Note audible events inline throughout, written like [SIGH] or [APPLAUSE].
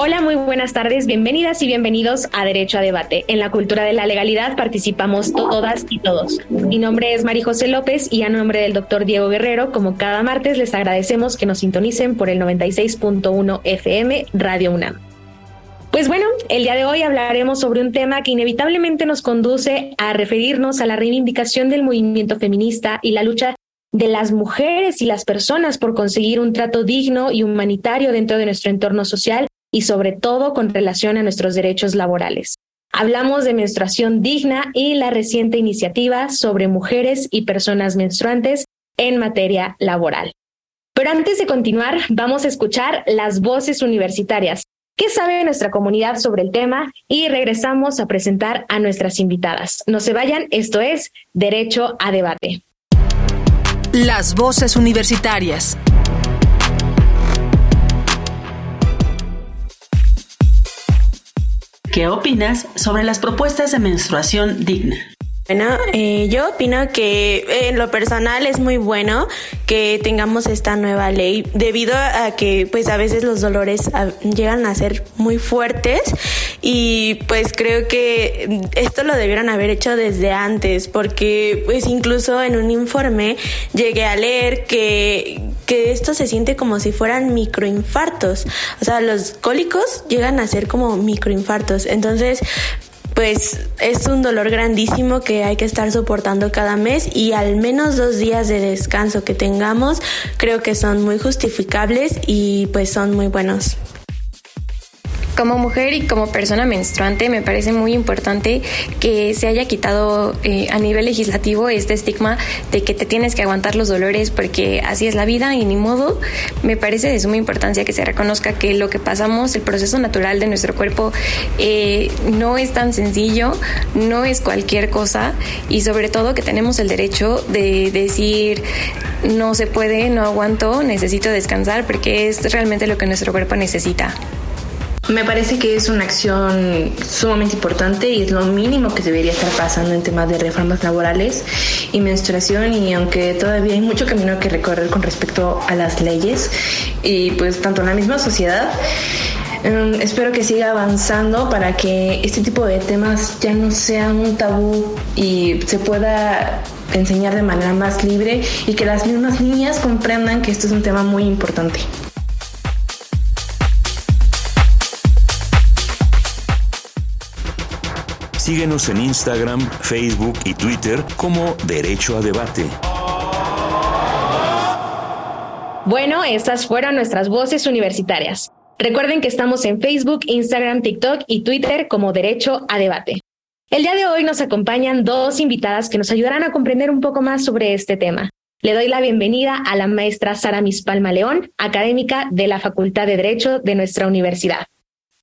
Hola, muy buenas tardes, bienvenidas y bienvenidos a Derecho a Debate. En la cultura de la legalidad participamos todas y todos. Mi nombre es María José López y a nombre del doctor Diego Guerrero, como cada martes, les agradecemos que nos sintonicen por el 96.1 FM Radio UNAM. Pues bueno, el día de hoy hablaremos sobre un tema que inevitablemente nos conduce a referirnos a la reivindicación del movimiento feminista y la lucha de las mujeres y las personas por conseguir un trato digno y humanitario dentro de nuestro entorno social y sobre todo con relación a nuestros derechos laborales. Hablamos de menstruación digna y la reciente iniciativa sobre mujeres y personas menstruantes en materia laboral. Pero antes de continuar, vamos a escuchar las voces universitarias. ¿Qué sabe nuestra comunidad sobre el tema? Y regresamos a presentar a nuestras invitadas. No se vayan, esto es Derecho a Debate. Las voces universitarias. ¿Qué opinas sobre las propuestas de menstruación digna? Bueno, eh, yo opino que en lo personal es muy bueno que tengamos esta nueva ley debido a que pues a veces los dolores llegan a ser muy fuertes y pues creo que esto lo debieron haber hecho desde antes porque pues incluso en un informe llegué a leer que, que esto se siente como si fueran microinfartos. O sea, los cólicos llegan a ser como microinfartos. Entonces, pues es un dolor grandísimo que hay que estar soportando cada mes y al menos dos días de descanso que tengamos creo que son muy justificables y pues son muy buenos. Como mujer y como persona menstruante me parece muy importante que se haya quitado eh, a nivel legislativo este estigma de que te tienes que aguantar los dolores porque así es la vida y ni modo. Me parece de suma importancia que se reconozca que lo que pasamos, el proceso natural de nuestro cuerpo, eh, no es tan sencillo, no es cualquier cosa y sobre todo que tenemos el derecho de decir no se puede, no aguanto, necesito descansar porque es realmente lo que nuestro cuerpo necesita. Me parece que es una acción sumamente importante y es lo mínimo que debería estar pasando en temas de reformas laborales y menstruación y aunque todavía hay mucho camino que recorrer con respecto a las leyes y pues tanto en la misma sociedad, em, espero que siga avanzando para que este tipo de temas ya no sean un tabú y se pueda enseñar de manera más libre y que las mismas niñas comprendan que esto es un tema muy importante. Síguenos en Instagram, Facebook y Twitter como Derecho a Debate. Bueno, estas fueron nuestras voces universitarias. Recuerden que estamos en Facebook, Instagram, TikTok y Twitter como Derecho a Debate. El día de hoy nos acompañan dos invitadas que nos ayudarán a comprender un poco más sobre este tema. Le doy la bienvenida a la maestra Sara Mispalma León, académica de la Facultad de Derecho de nuestra universidad.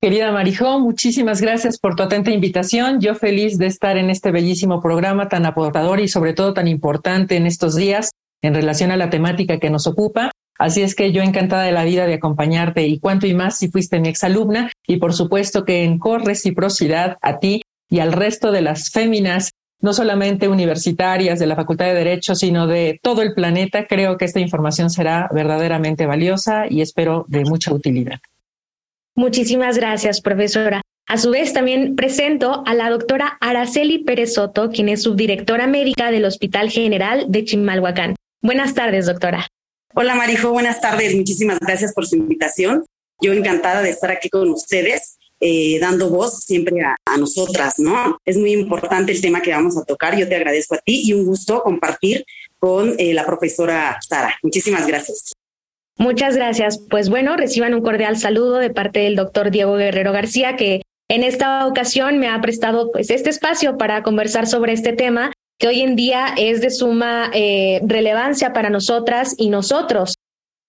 Querida Marijó, muchísimas gracias por tu atenta invitación. Yo feliz de estar en este bellísimo programa tan aportador y sobre todo tan importante en estos días en relación a la temática que nos ocupa. Así es que yo encantada de la vida de acompañarte y cuanto y más si fuiste mi exalumna y por supuesto que en correciprocidad a ti y al resto de las féminas, no solamente universitarias de la Facultad de Derecho, sino de todo el planeta, creo que esta información será verdaderamente valiosa y espero de mucha utilidad. Muchísimas gracias, profesora. A su vez, también presento a la doctora Araceli Pérez Soto, quien es subdirectora médica del Hospital General de Chimalhuacán. Buenas tardes, doctora. Hola, Marijo. Buenas tardes. Muchísimas gracias por su invitación. Yo encantada de estar aquí con ustedes, eh, dando voz siempre a, nosotras, ¿no? Es muy importante el tema que vamos a tocar. Yo te agradezco a ti y un gusto compartir con eh, la profesora Sara. Muchísimas gracias. Muchas gracias. Pues bueno, reciban un cordial saludo de parte del doctor Diego Guerrero García, que en esta ocasión me ha prestado pues este espacio para conversar sobre este tema que hoy en día es de suma eh, relevancia para nosotras y nosotros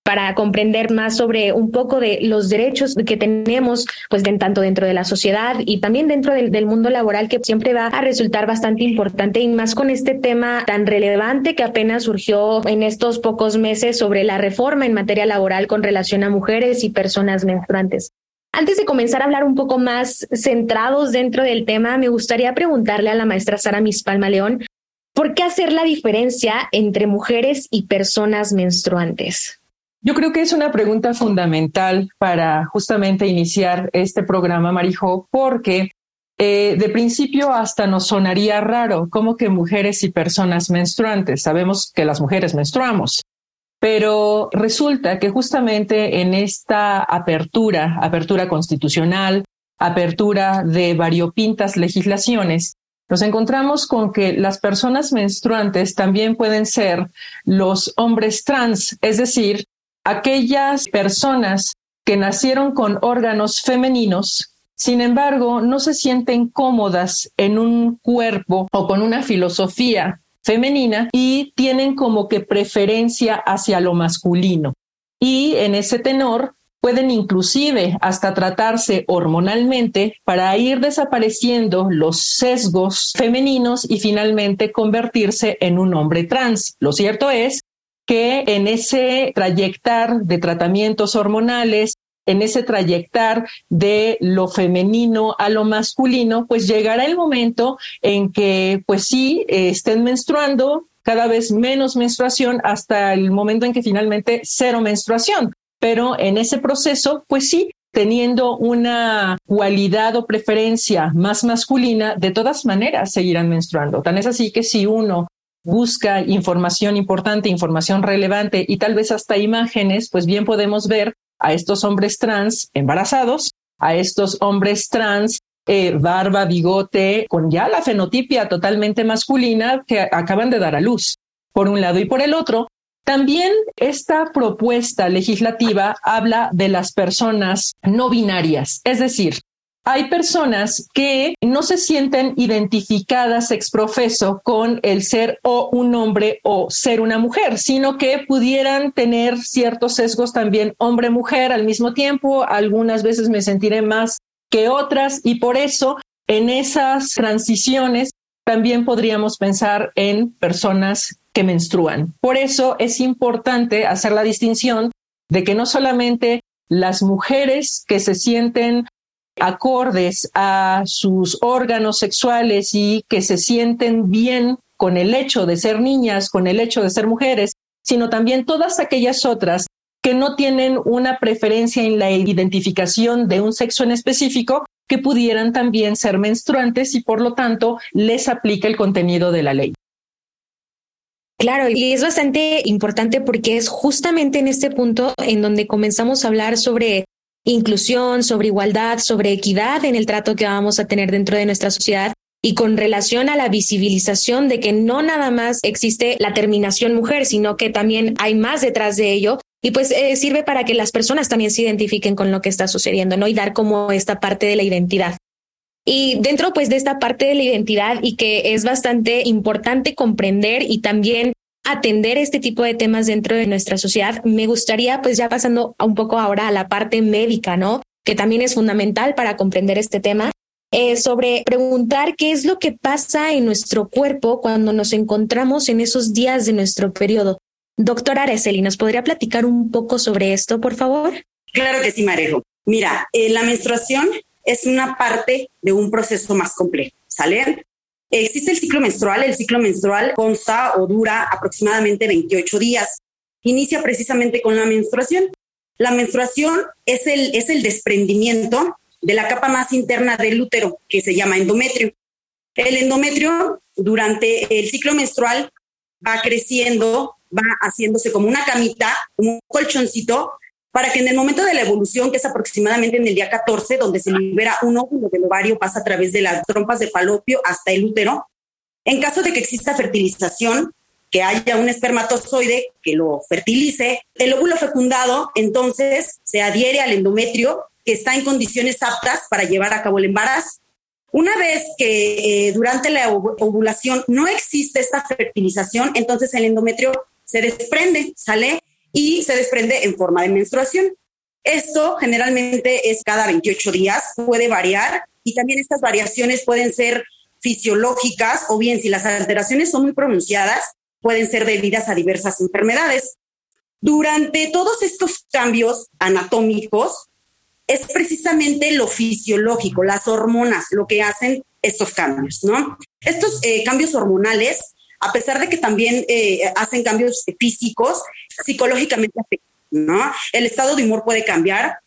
para comprender más sobre un poco de los derechos que tenemos, pues tanto dentro de la sociedad y también dentro del, del, mundo laboral, que siempre va a resultar bastante importante y más con este tema tan relevante que apenas surgió en estos pocos meses sobre la reforma en materia laboral con relación a mujeres y personas menstruantes. Antes de comenzar a hablar un poco más centrados dentro del tema, me gustaría preguntarle a la maestra Sara Mispalma León, ¿por qué hacer la diferencia entre mujeres y personas menstruantes? Yo creo que es una pregunta fundamental para justamente iniciar este programa, Marijo, porque eh, de principio hasta nos sonaría raro, como que mujeres y personas menstruantes. Sabemos que las mujeres menstruamos, pero resulta que justamente en esta apertura, apertura constitucional, apertura de variopintas legislaciones, nos encontramos con que las personas menstruantes también pueden ser los hombres trans, es decir, aquellas personas que nacieron con órganos femeninos, sin embargo, no se sienten cómodas en un cuerpo o con una filosofía femenina y tienen como que preferencia hacia lo masculino. Y en ese tenor pueden inclusive hasta tratarse hormonalmente para ir desapareciendo los sesgos femeninos y finalmente convertirse en un hombre trans. Lo cierto es que en ese trayectar de tratamientos hormonales, en ese trayectar de lo femenino a lo masculino, pues llegará el momento en que, pues sí, eh, estén menstruando, cada vez menos menstruación hasta el momento en que finalmente cero menstruación. Pero en ese proceso, pues sí, teniendo una cualidad o preferencia más masculina, de todas maneras seguirán menstruando. Tan es así que si uno busca información importante, información relevante y tal vez hasta imágenes, pues bien podemos ver a estos hombres trans embarazados, a estos hombres trans eh, barba, bigote, con ya la fenotipia totalmente masculina que acaban de dar a luz, por un lado. Y por el otro, también esta propuesta legislativa habla de las personas no binarias, es decir, hay personas que no se sienten identificadas exprofeso con el ser o un hombre o ser una mujer, sino que pudieran tener ciertos sesgos también hombre-mujer al mismo tiempo. Algunas veces me sentiré más que otras y por eso en esas transiciones también podríamos pensar en personas que menstruan. Por eso es importante hacer la distinción de que no solamente las mujeres que se sienten acordes a sus órganos sexuales y que se sienten bien con el hecho de ser niñas, con el hecho de ser mujeres, sino también todas aquellas otras que no tienen una preferencia en la identificación de un sexo en específico, que pudieran también ser menstruantes y por lo tanto les aplica el contenido de la ley. Claro, y es bastante importante porque es justamente en este punto en donde comenzamos a hablar sobre inclusión, sobre igualdad, sobre equidad en el trato que vamos a tener dentro de nuestra sociedad y con relación a la visibilización de que no nada más existe la terminación mujer, sino que también hay más detrás de ello. Y pues eh, sirve para que las personas también se identifiquen con lo que está sucediendo, ¿no? Y dar como esta parte de la identidad. Y dentro pues de esta parte de la identidad y que es bastante importante comprender y también atender este tipo de temas dentro de nuestra sociedad. Me gustaría, pues ya pasando un poco ahora a la parte médica, ¿no? Que también es fundamental para comprender este tema. Eh, sobre preguntar qué es lo que pasa en nuestro cuerpo cuando nos encontramos en esos días de nuestro periodo. Doctora Araceli, ¿nos podría platicar un poco sobre esto, por favor? Claro que sí, Marejo. Mira, eh, la menstruación es una parte de un proceso más complejo, ¿sale? Existe el ciclo menstrual. El ciclo menstrual consta o dura aproximadamente 28 días. Inicia precisamente con la menstruación. La menstruación es el, es el desprendimiento de la capa más interna del útero, que se llama endometrio. El endometrio durante el ciclo menstrual va creciendo, va haciéndose como una camita, un colchoncito, para que en el momento de la evolución, que es aproximadamente en el día 14, donde se libera un óvulo del ovario, pasa a través de las trompas de falopio hasta el útero. En caso de que exista fertilización, que haya un espermatozoide que lo fertilice. El óvulo fecundado entonces se adhiere al endometrio que está en condiciones aptas para llevar a cabo el embarazo. Una vez que eh, durante la ovulación no existe esta fertilización, entonces el endometrio se desprende, sale y se desprende en forma de menstruación. Esto generalmente es cada 28 días, puede variar y también estas variaciones pueden ser fisiológicas o bien si las alteraciones son muy pronunciadas, pueden ser debidas a diversas enfermedades. Durante todos estos cambios anatómicos, es precisamente lo fisiológico, las hormonas, lo que hacen estos cambios, ¿no? Estos eh, cambios hormonales, a pesar de que también eh, hacen cambios físicos, psicológicamente afectan, ¿no? El estado de humor puede cambiar,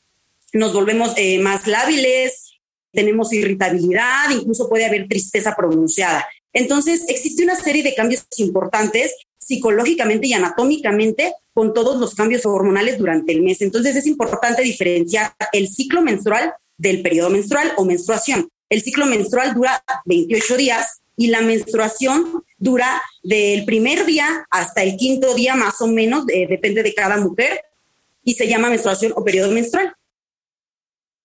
nos volvemos eh, más lábiles, tenemos irritabilidad, incluso puede haber tristeza pronunciada. Entonces, existe una serie de cambios importantes psicológicamente y anatómicamente con todos los cambios hormonales durante el mes. Entonces es importante diferenciar el ciclo menstrual del periodo menstrual o menstruación. El ciclo menstrual dura 28 días y la menstruación dura del primer día hasta el quinto día más o menos, depende de cada mujer, y se llama menstruación o periodo menstrual.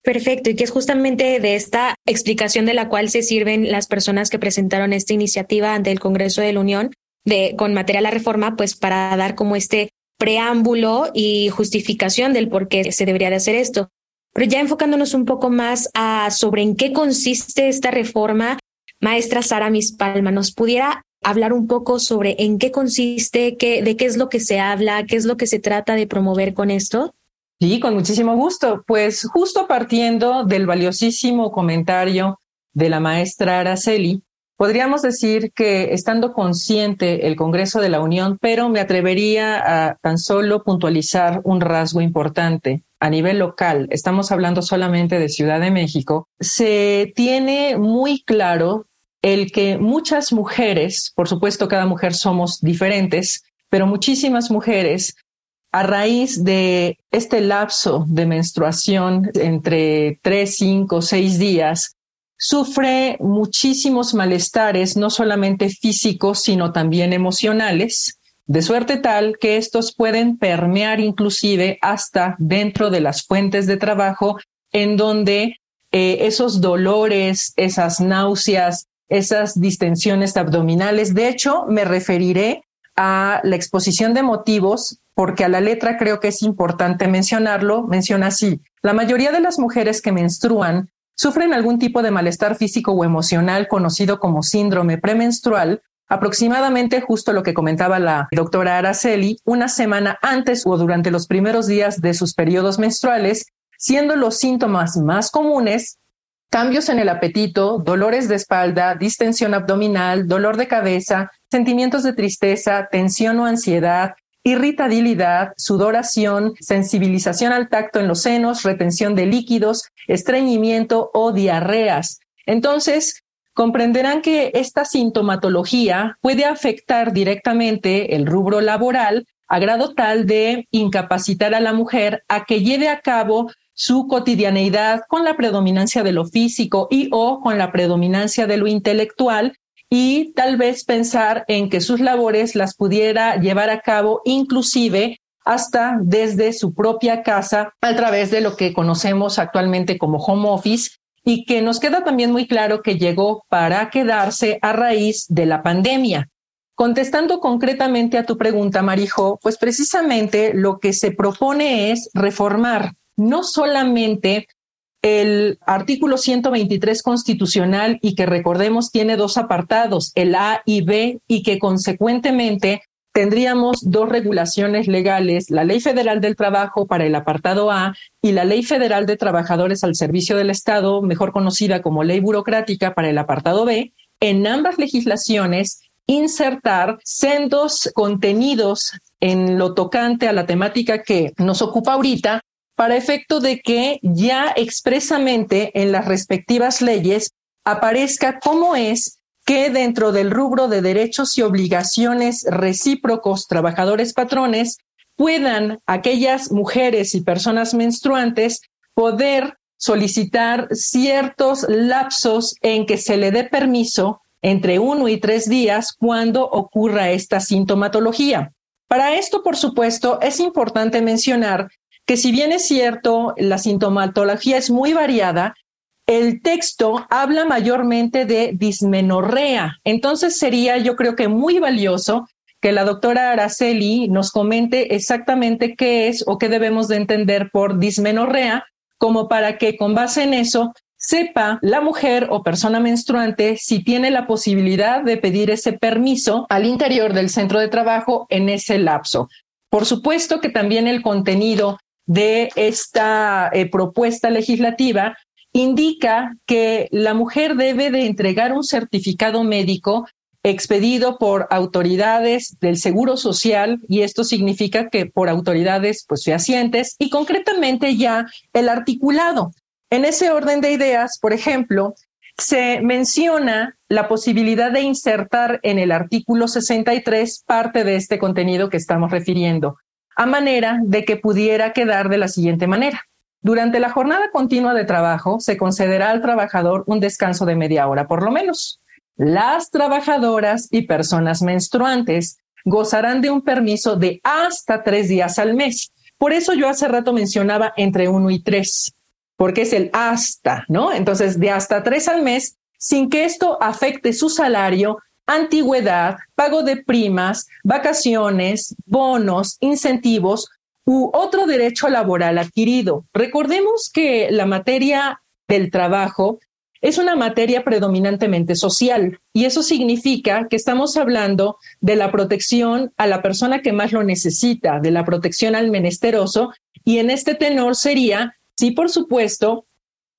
Perfecto, y que es justamente de esta explicación de la cual se sirven las personas que presentaron esta iniciativa ante el Congreso de la Unión de, con material a reforma, pues para dar como este preámbulo y justificación del por qué se debería de hacer esto. Pero ya enfocándonos un poco más a sobre en qué consiste esta reforma, maestra Sara Mispalma, ¿nos pudiera hablar un poco sobre en qué consiste, de qué es lo que se habla, qué es lo que se trata de promover con esto? Sí, con muchísimo gusto. Pues justo partiendo del valiosísimo comentario de la maestra Araceli, Podríamos decir que estando consciente el Congreso de la Unión, pero me atrevería a tan solo puntualizar un rasgo importante. A nivel local, estamos hablando solamente de Ciudad de México, se tiene muy claro el que muchas mujeres, por supuesto cada mujer somos diferentes, pero muchísimas mujeres a raíz de este lapso de menstruación entre tres, cinco, seis días, sufre muchísimos malestares, no solamente físicos, sino también emocionales, de suerte tal que estos pueden permear inclusive hasta dentro de las fuentes de trabajo, en donde eh, esos dolores, esas náuseas, esas distensiones abdominales, de hecho, me referiré a la exposición de motivos, porque a la letra creo que es importante mencionarlo, menciona así, la mayoría de las mujeres que menstruan sufren algún tipo de malestar físico o emocional conocido como síndrome premenstrual, aproximadamente justo lo que comentaba la doctora Araceli, una semana antes o durante los primeros días de sus periodos menstruales, siendo los síntomas más comunes cambios en el apetito, dolores de espalda, distensión abdominal, dolor de cabeza, sentimientos de tristeza, tensión o ansiedad, irritabilidad, sudoración, sensibilización al tacto en los senos, retención de líquidos, estreñimiento o diarreas. Entonces, comprenderán que esta sintomatología puede afectar directamente el rubro laboral a grado tal de incapacitar a la mujer a que lleve a cabo su cotidianeidad con la predominancia de lo físico y o con la predominancia de lo intelectual y tal vez pensar en que sus labores las pudiera llevar a cabo inclusive hasta desde su propia casa a través de lo que conocemos actualmente como home office y que nos queda también muy claro que llegó para quedarse a raíz de la pandemia. Contestando concretamente a tu pregunta, Marijo, pues precisamente lo que se propone es reformar no solamente el artículo 123 constitucional y que recordemos tiene dos apartados, el A y B, y que consecuentemente tendríamos dos regulaciones legales, la Ley Federal del Trabajo para el apartado A y la Ley Federal de Trabajadores al Servicio del Estado, mejor conocida como Ley Burocrática para el apartado B, en ambas legislaciones insertar sendos contenidos en lo tocante a la temática que nos ocupa ahorita, para efecto de que ya expresamente en las respectivas leyes aparezca cómo es que dentro del rubro de derechos y obligaciones recíprocos trabajadores patrones puedan aquellas mujeres y personas menstruantes poder solicitar ciertos lapsos en que se le dé permiso entre uno y tres días cuando ocurra esta sintomatología. Para esto, por supuesto, es importante mencionar que si bien es cierto, la sintomatología es muy variada, el texto habla mayormente de dismenorrea. Entonces sería, yo creo que muy valioso que la doctora Araceli nos comente exactamente qué es o qué debemos de entender por dismenorrea, como para que con base en eso sepa la mujer o persona menstruante si tiene la posibilidad de pedir ese permiso al interior del centro de trabajo en ese lapso. Por supuesto que también el contenido de esta eh, propuesta legislativa indica que la mujer debe de entregar un certificado médico expedido por autoridades del Seguro Social y esto significa que por autoridades pues fehacientes y concretamente ya el articulado. En ese orden de ideas, por ejemplo, se menciona la posibilidad de insertar en el artículo 63 parte de este contenido que estamos refiriendo, a manera de que pudiera quedar de la siguiente manera. Durante la jornada continua de trabajo se concederá al trabajador un descanso de media hora por lo menos. Las trabajadoras y personas menstruantes gozarán de un permiso de hasta tres días al mes. Por eso yo hace rato mencionaba entre uno y tres, porque es el hasta, ¿no? Entonces, de hasta tres al mes, sin que esto afecte su salario, antigüedad, pago de primas, vacaciones, bonos, incentivos u otro derecho laboral adquirido. Recordemos que la materia del trabajo es una materia predominantemente social y eso significa que estamos hablando de la protección a la persona que más lo necesita, de la protección al menesteroso y en este tenor sería, sí, por supuesto,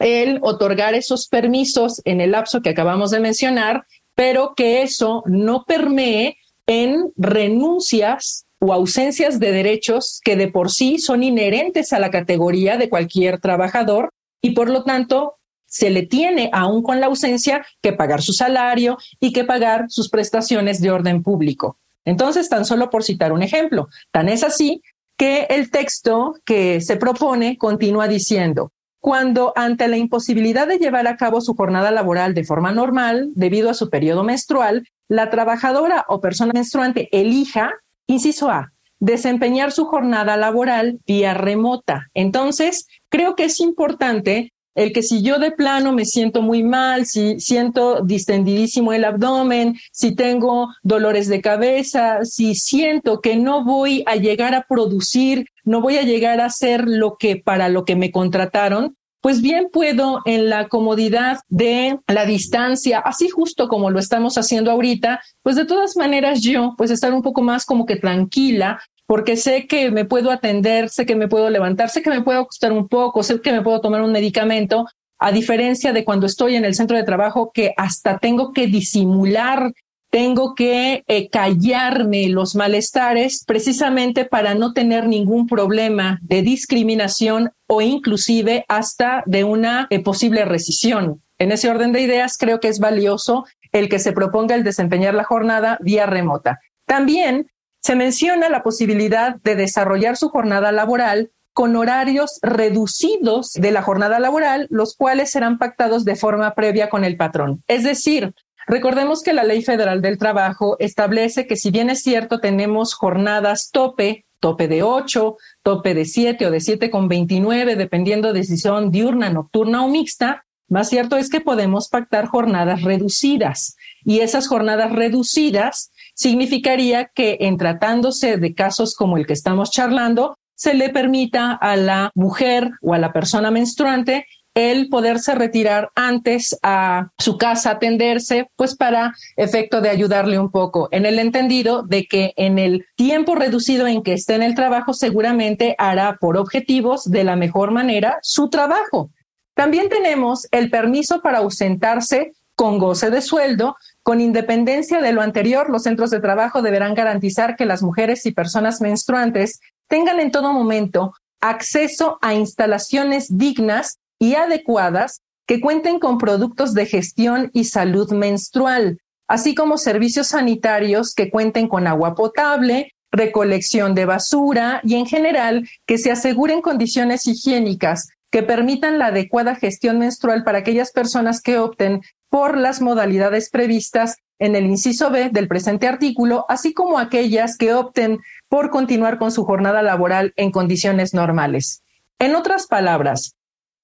el otorgar esos permisos en el lapso que acabamos de mencionar, pero que eso no permee en renuncias o ausencias de derechos que de por sí son inherentes a la categoría de cualquier trabajador y por lo tanto se le tiene, aún con la ausencia, que pagar su salario y que pagar sus prestaciones de orden público. Entonces, tan solo por citar un ejemplo, tan es así que el texto que se propone continúa diciendo, cuando ante la imposibilidad de llevar a cabo su jornada laboral de forma normal, debido a su periodo menstrual, la trabajadora o persona menstruante elija, inciso A, desempeñar su jornada laboral vía remota. Entonces, creo que es importante el que si yo de plano me siento muy mal, si siento distendidísimo el abdomen, si tengo dolores de cabeza, si siento que no voy a llegar a producir, no voy a llegar a hacer lo que para lo que me contrataron, pues bien puedo en la comodidad de la distancia, así justo como lo estamos haciendo ahorita, pues de todas maneras yo, pues estar un poco más como que tranquila, porque sé que me puedo atender, sé que me puedo levantar, sé que me puedo acostar un poco, sé que me puedo tomar un medicamento, a diferencia de cuando estoy en el centro de trabajo que hasta tengo que disimular, tengo que eh, callarme los malestares precisamente para no tener ningún problema de discriminación o inclusive hasta de una eh, posible rescisión. En ese orden de ideas, creo que es valioso el que se proponga el desempeñar la jornada vía remota. También se menciona la posibilidad de desarrollar su jornada laboral con horarios reducidos de la jornada laboral, los cuales serán pactados de forma previa con el patrón. Es decir, recordemos que la Ley Federal del Trabajo establece que si bien es cierto tenemos jornadas tope, tope de 8, tope de 7 o de 7 con 29, dependiendo de si son diurna, nocturna o mixta, más cierto es que podemos pactar jornadas reducidas y esas jornadas reducidas significaría que en tratándose de casos como el que estamos charlando, se le permita a la mujer o a la persona menstruante el poderse retirar antes a su casa, atenderse, pues para efecto de ayudarle un poco, en el entendido de que en el tiempo reducido en que esté en el trabajo, seguramente hará por objetivos de la mejor manera su trabajo. También tenemos el permiso para ausentarse con goce de sueldo. Con independencia de lo anterior, los centros de trabajo deberán garantizar que las mujeres y personas menstruantes tengan en todo momento acceso a instalaciones dignas y adecuadas que cuenten con productos de gestión y salud menstrual, así como servicios sanitarios que cuenten con agua potable, recolección de basura y en general que se aseguren condiciones higiénicas que permitan la adecuada gestión menstrual para aquellas personas que opten por las modalidades previstas en el inciso B del presente artículo, así como aquellas que opten por continuar con su jornada laboral en condiciones normales. En otras palabras,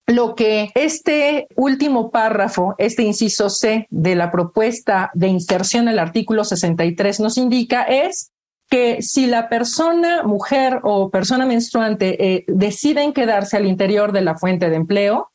lo que este último párrafo, este inciso C de la propuesta de inserción al artículo 63 nos indica es que si la persona, mujer o persona menstruante eh, deciden quedarse al interior de la fuente de empleo,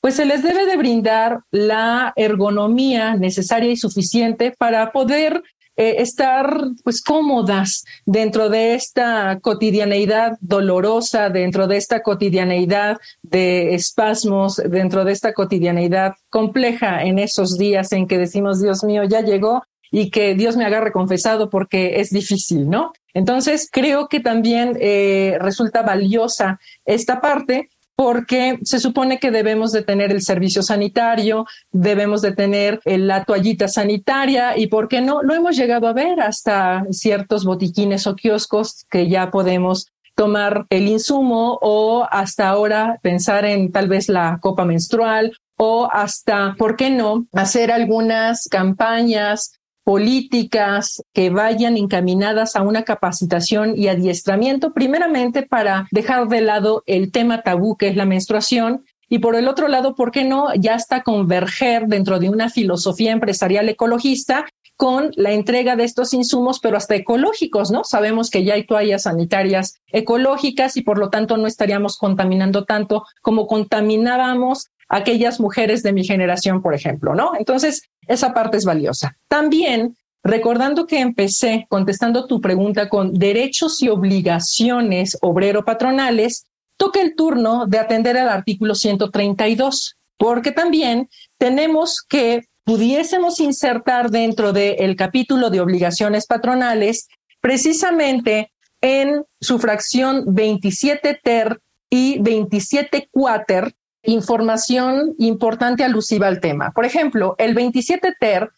pues se les debe de brindar la ergonomía necesaria y suficiente para poder eh, estar pues cómodas dentro de esta cotidianeidad dolorosa, dentro de esta cotidianeidad de espasmos, dentro de esta cotidianeidad compleja en esos días en que decimos, Dios mío, ya llegó y que Dios me agarre confesado porque es difícil, ¿no? Entonces, creo que también eh, resulta valiosa esta parte porque se supone que debemos de tener el servicio sanitario, debemos de tener eh, la toallita sanitaria y, ¿por qué no? Lo hemos llegado a ver hasta ciertos botiquines o kioscos que ya podemos tomar el insumo o hasta ahora pensar en tal vez la copa menstrual o hasta, ¿por qué no?, hacer algunas campañas políticas que vayan encaminadas a una capacitación y adiestramiento, primeramente para dejar de lado el tema tabú que es la menstruación y por el otro lado, ¿por qué no ya está converger dentro de una filosofía empresarial ecologista con la entrega de estos insumos, pero hasta ecológicos, ¿no? Sabemos que ya hay toallas sanitarias ecológicas y por lo tanto no estaríamos contaminando tanto como contaminábamos aquellas mujeres de mi generación, por ejemplo, ¿no? Entonces, esa parte es valiosa. También, recordando que empecé contestando tu pregunta con derechos y obligaciones obrero-patronales, toca el turno de atender al artículo 132, porque también tenemos que pudiésemos insertar dentro del capítulo de obligaciones patronales precisamente en su fracción 27 ter y 27 cuater información importante alusiva al tema. Por ejemplo, el 27 ter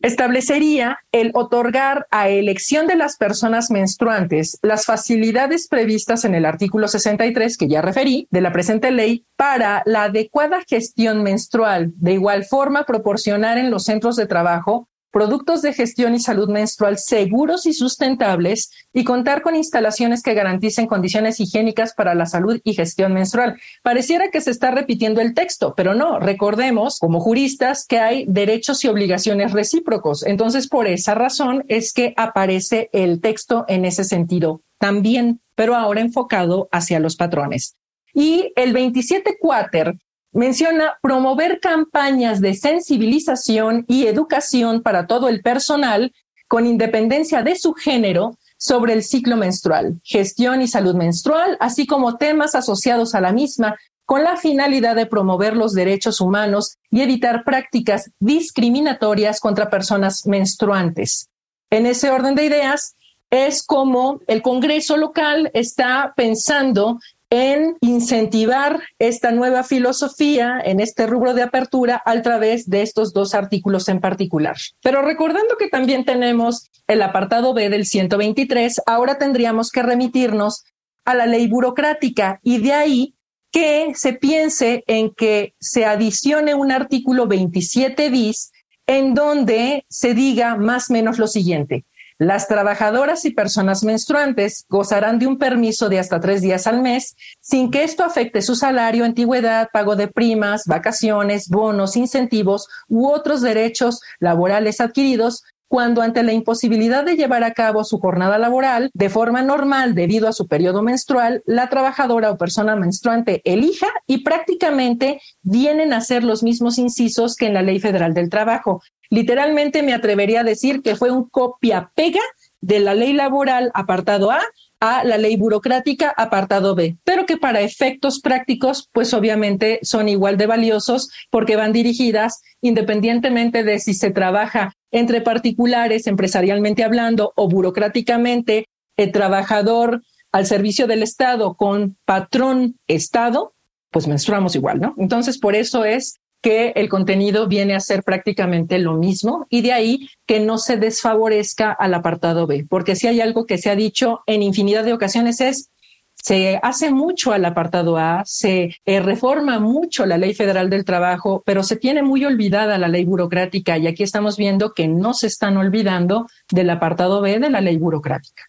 establecería el otorgar a elección de las personas menstruantes las facilidades previstas en el artículo 63 que ya referí de la presente ley para la adecuada gestión menstrual. De igual forma, proporcionar en los centros de trabajo productos de gestión y salud menstrual seguros y sustentables y contar con instalaciones que garanticen condiciones higiénicas para la salud y gestión menstrual. Pareciera que se está repitiendo el texto, pero no, recordemos como juristas que hay derechos y obligaciones recíprocos. Entonces, por esa razón es que aparece el texto en ese sentido también, pero ahora enfocado hacia los patrones. Y el 27 cuáter menciona promover campañas de sensibilización y educación para todo el personal con independencia de su género sobre el ciclo menstrual, gestión y salud menstrual, así como temas asociados a la misma, con la finalidad de promover los derechos humanos y evitar prácticas discriminatorias contra personas menstruantes. En ese orden de ideas, es como el Congreso local está pensando en incentivar esta nueva filosofía en este rubro de apertura a través de estos dos artículos en particular. Pero recordando que también tenemos el apartado B del 123, ahora tendríamos que remitirnos a la ley burocrática y de ahí que se piense en que se adicione un artículo 27 bis en donde se diga más o menos lo siguiente. Las trabajadoras y personas menstruantes gozarán de un permiso de hasta tres días al mes sin que esto afecte su salario, antigüedad, pago de primas, vacaciones, bonos, incentivos u otros derechos laborales adquiridos cuando ante la imposibilidad de llevar a cabo su jornada laboral de forma normal debido a su periodo menstrual, la trabajadora o persona menstruante elija y prácticamente vienen a ser los mismos incisos que en la Ley Federal del Trabajo, Literalmente me atrevería a decir que fue un copia-pega de la ley laboral apartado A a la ley burocrática apartado B, pero que para efectos prácticos, pues obviamente son igual de valiosos porque van dirigidas independientemente de si se trabaja entre particulares, empresarialmente hablando, o burocráticamente, el trabajador al servicio del Estado con patrón Estado, pues menstruamos igual, ¿no? Entonces, por eso es que el contenido viene a ser prácticamente lo mismo y de ahí que no se desfavorezca al apartado B, porque si hay algo que se ha dicho en infinidad de ocasiones es se hace mucho al apartado A, se eh, reforma mucho la ley federal del trabajo, pero se tiene muy olvidada la ley burocrática y aquí estamos viendo que no se están olvidando del apartado B de la ley burocrática.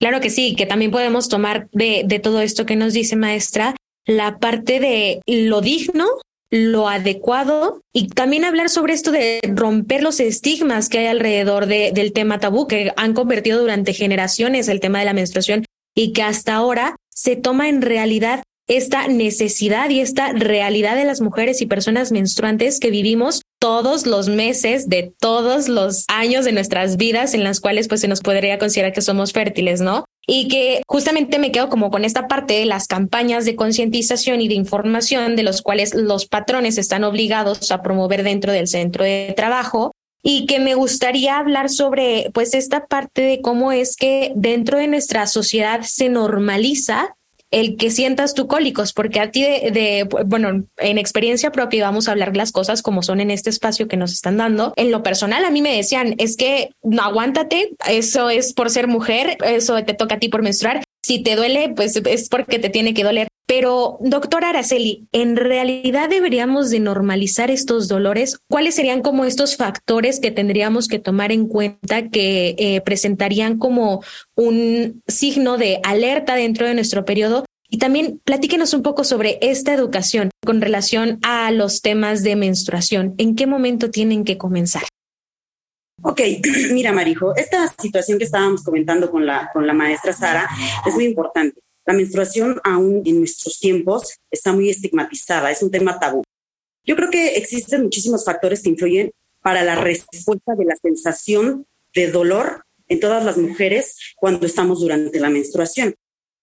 Claro que sí, que también podemos tomar de, de todo esto que nos dice maestra la parte de lo digno lo adecuado y también hablar sobre esto de romper los estigmas que hay alrededor de, del tema tabú que han convertido durante generaciones el tema de la menstruación y que hasta ahora se toma en realidad esta necesidad y esta realidad de las mujeres y personas menstruantes que vivimos todos los meses de todos los años de nuestras vidas en las cuales pues se nos podría considerar que somos fértiles, ¿no? Y que justamente me quedo como con esta parte de las campañas de concientización y de información de los cuales los patrones están obligados a promover dentro del centro de trabajo y que me gustaría hablar sobre pues esta parte de cómo es que dentro de nuestra sociedad se normaliza el que sientas tu cólicos, porque a ti de, bueno, en experiencia propia vamos a hablar las cosas como son en este espacio que nos están dando. En lo personal, a mí me decían, es que no aguántate, eso es por ser mujer, eso te toca a ti por menstruar. Si te duele, pues es porque te tiene que doler. Pero, doctora Araceli, ¿en realidad deberíamos de normalizar estos dolores? ¿Cuáles serían como estos factores que tendríamos que tomar en cuenta que eh, presentarían como un signo de alerta dentro de nuestro periodo? Y también platíquenos un poco sobre esta educación con relación a los temas de menstruación. ¿En qué momento tienen que comenzar? Ok, [CLEARS THROAT] mira Marijo, esta situación que estábamos comentando con la, con la maestra Sara es muy importante. La menstruación aún en nuestros tiempos está muy estigmatizada, es un tema tabú. Yo creo que existen muchísimos factores que influyen para la respuesta de la sensación de dolor en todas las mujeres cuando estamos durante la menstruación.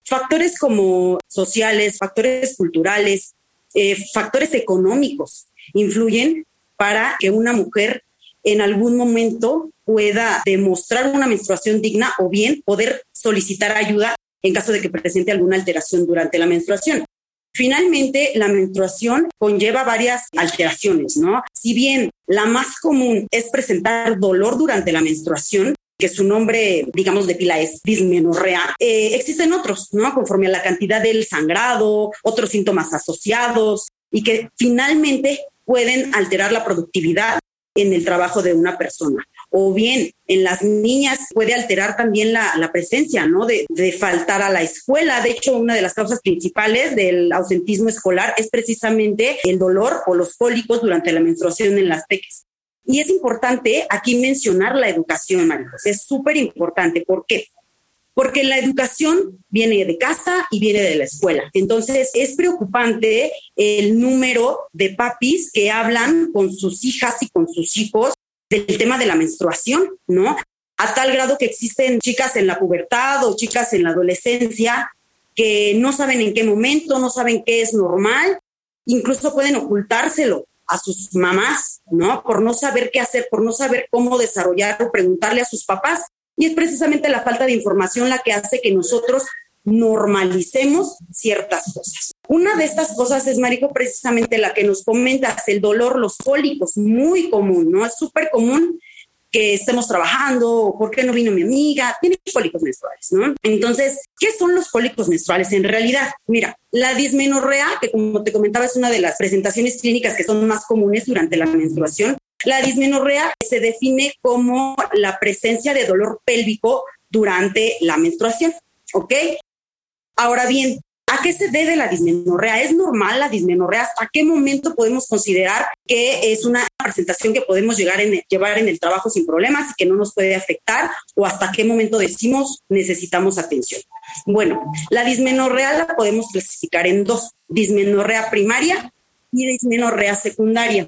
Factores como sociales, factores culturales, eh, factores económicos influyen para que una mujer en algún momento pueda demostrar una menstruación digna o bien poder solicitar ayuda en caso de que presente alguna alteración durante la menstruación. Finalmente, la menstruación conlleva varias alteraciones, ¿no? Si bien la más común es presentar dolor durante la menstruación, que su nombre, digamos, de pila es dismenorrea, eh, existen otros, ¿no? Conforme a la cantidad del sangrado, otros síntomas asociados y que finalmente pueden alterar la productividad en el trabajo de una persona o bien en las niñas puede alterar también la, presencia, ¿no? De, faltar a la escuela. De hecho, una de las causas principales del ausentismo escolar es precisamente el dolor o los cólicos durante la menstruación en las peques. Y es importante aquí mencionar la educación. Es súper importante. ¿Por qué? Porque la educación viene de casa y viene de la escuela. Entonces, es preocupante el número de papis que hablan con sus hijas y con sus hijos del tema de la menstruación, ¿no? A tal grado que existen chicas en la pubertad o chicas en la adolescencia que no saben en qué momento, no saben qué es normal, incluso pueden ocultárselo a sus mamás, ¿no? Por no saber qué hacer, por no saber cómo desarrollar o preguntarle a sus papás. Y es precisamente la falta de información la que hace que nosotros normalicemos ciertas cosas. Una de estas cosas es, Marico, precisamente la que nos comentas, el dolor, los cólicos, muy común, ¿no? Es súper común que estemos trabajando, ¿por qué no vino mi amiga? Tiene cólicos menstruales, ¿no? Entonces, ¿qué son los cólicos menstruales en realidad? Mira, la dismenorrea, que como te comentaba es una de las presentaciones clínicas que son más comunes durante la menstruación, la dismenorrea se define como la presencia de dolor pélvico durante la menstruación, ¿ok? Ahora bien, ¿a qué se debe la dismenorrea? ¿Es normal la dismenorrea? ¿Hasta qué momento podemos considerar que es una presentación que podemos llevar en el trabajo sin problemas y que no nos puede afectar? ¿O hasta qué momento decimos necesitamos atención? Bueno, la dismenorrea la podemos clasificar en dos, dismenorrea primaria y dismenorrea secundaria.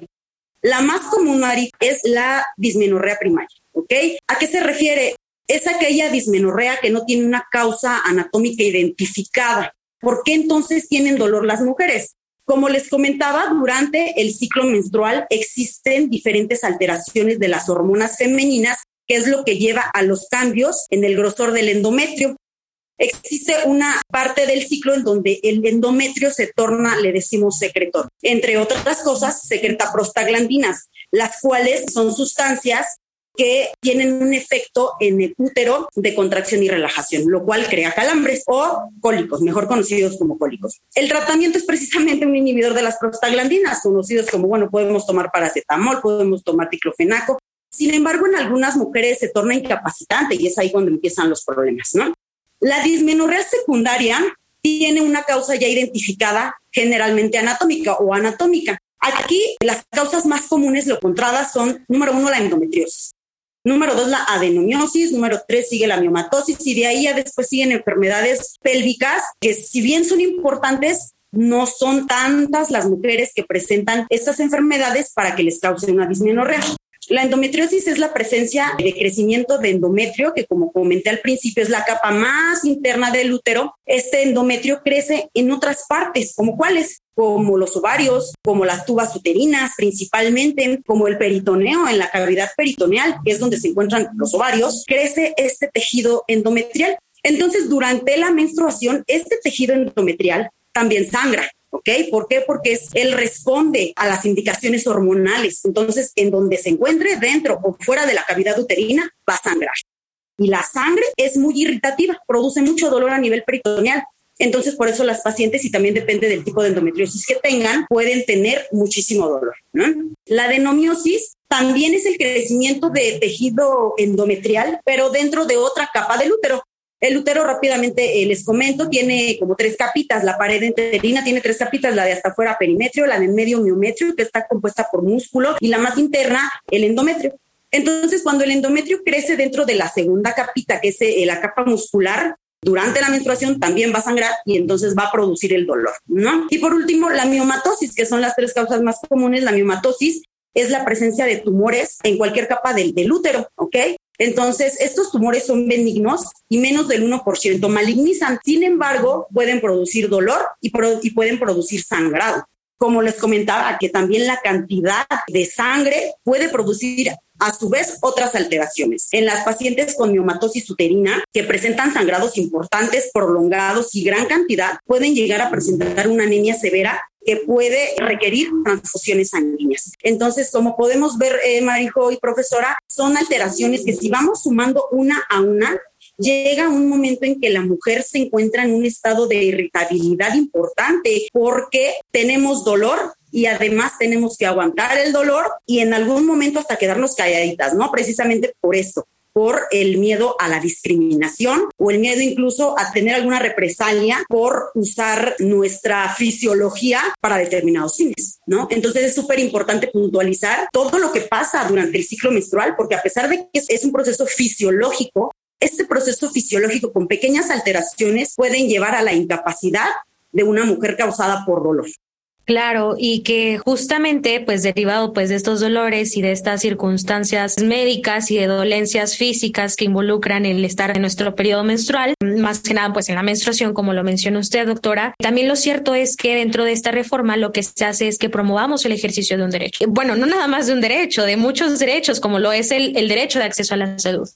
La más común, Mari, es la dismenorrea primaria, ¿ok? ¿A qué se refiere? Es aquella dismenorrea que no tiene una causa anatómica identificada. ¿Por qué entonces tienen dolor las mujeres? Como les comentaba, durante el ciclo menstrual existen diferentes alteraciones de las hormonas femeninas, que es lo que lleva a los cambios en el grosor del endometrio. Existe una parte del ciclo en donde el endometrio se torna, le decimos secretor. Entre otras cosas, secreta prostaglandinas, las cuales son sustancias que tienen un efecto en el útero de contracción y relajación, lo cual crea calambres o cólicos, mejor conocidos como cólicos. El tratamiento es precisamente un inhibidor de las prostaglandinas, conocidos como, bueno, podemos tomar paracetamol, podemos tomar diclofenaco. Sin embargo, en algunas mujeres se torna incapacitante y es ahí cuando empiezan los problemas, ¿no? La dismenorrea secundaria tiene una causa ya identificada, generalmente anatómica o anatómica. Aquí las causas más comunes lo encontradas son, número uno, la endometriosis. Número dos, la adenomiosis. Número tres, sigue la miomatosis. Y de ahí ya después siguen enfermedades pélvicas, que si bien son importantes, no son tantas las mujeres que presentan estas enfermedades para que les cause una dismenorrea. La endometriosis es la presencia de crecimiento de endometrio, que como comenté al principio es la capa más interna del útero. Este endometrio crece en otras partes, como cuáles, como los ovarios, como las tubas uterinas principalmente, como el peritoneo en la cavidad peritoneal, que es donde se encuentran los ovarios, crece este tejido endometrial. Entonces, durante la menstruación, este tejido endometrial también sangra. ¿Ok? ¿Por qué? Porque él responde a las indicaciones hormonales. Entonces, en donde se encuentre, dentro o fuera de la cavidad uterina, va a sangrar. Y la sangre es muy irritativa, produce mucho dolor a nivel peritoneal. Entonces, por eso las pacientes, y también depende del tipo de endometriosis que tengan, pueden tener muchísimo dolor. La adenomiosis también es el crecimiento de tejido endometrial, pero dentro de otra capa del útero. El útero rápidamente eh, les comento, tiene como tres capitas. La pared enterina tiene tres capitas, la de hasta afuera perimetrio, la de medio miometrio, que está compuesta por músculo, y la más interna, el endometrio. Entonces, cuando el endometrio crece dentro de la segunda capita, que es eh, la capa muscular, durante la menstruación también va a sangrar y entonces va a producir el dolor, ¿no? Y por último, la miomatosis, que son las tres causas más comunes. La miomatosis es la presencia de tumores en cualquier capa del, del útero, ¿ok? Entonces, estos tumores son benignos y menos del 1% malignizan. Sin embargo, pueden producir dolor y, y pueden producir sangrado. Como les comentaba, que también la cantidad de sangre puede producir a su vez otras alteraciones. En las pacientes con miomatosis uterina que presentan sangrados importantes, prolongados y gran cantidad, pueden llegar a presentar una anemia severa que puede requerir transfusiones sanguíneas. Entonces, como podemos ver, eh, Marijo y profesora, son alteraciones que si vamos sumando una a una, llega un momento en que la mujer se encuentra en un estado de irritabilidad importante porque tenemos dolor y además tenemos que aguantar el dolor y en algún momento hasta quedarnos calladitas, ¿no? Precisamente por esto por el miedo a la discriminación o el miedo incluso a tener alguna represalia por usar nuestra fisiología para determinados fines, ¿no? Entonces es súper importante puntualizar todo lo que pasa durante el ciclo menstrual, porque a pesar de que es un proceso fisiológico, este proceso fisiológico con pequeñas alteraciones pueden llevar a la incapacidad de una mujer causada por dolor. Claro, y que justamente, pues derivado pues de estos dolores y de estas circunstancias médicas y de dolencias físicas que involucran el estar en nuestro periodo menstrual, más que nada pues en la menstruación, como lo mencionó usted, doctora, también lo cierto es que dentro de esta reforma lo que se hace es que promovamos el ejercicio de un derecho. Bueno, no nada más de un derecho, de muchos derechos, como lo es el, el derecho de acceso a la salud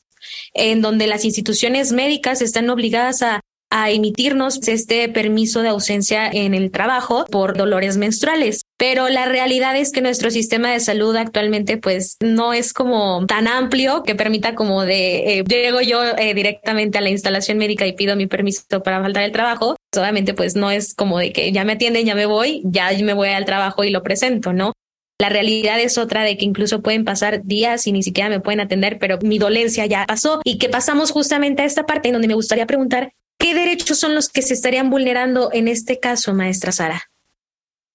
en donde las instituciones médicas están obligadas a a emitirnos este permiso de ausencia en el trabajo por dolores menstruales. Pero la realidad es que nuestro sistema de salud actualmente pues no es como tan amplio que permita como de eh, llego yo eh, directamente a la instalación médica y pido mi permiso para faltar el trabajo. Solamente pues no es como de que ya me atienden, ya me voy, ya me voy al trabajo y lo presento, ¿no? La realidad es otra de que incluso pueden pasar días y ni siquiera me pueden atender, pero mi dolencia ya pasó y que pasamos justamente a esta parte en donde me gustaría preguntar ¿Qué derechos son los que se estarían vulnerando en este caso, maestra Sara?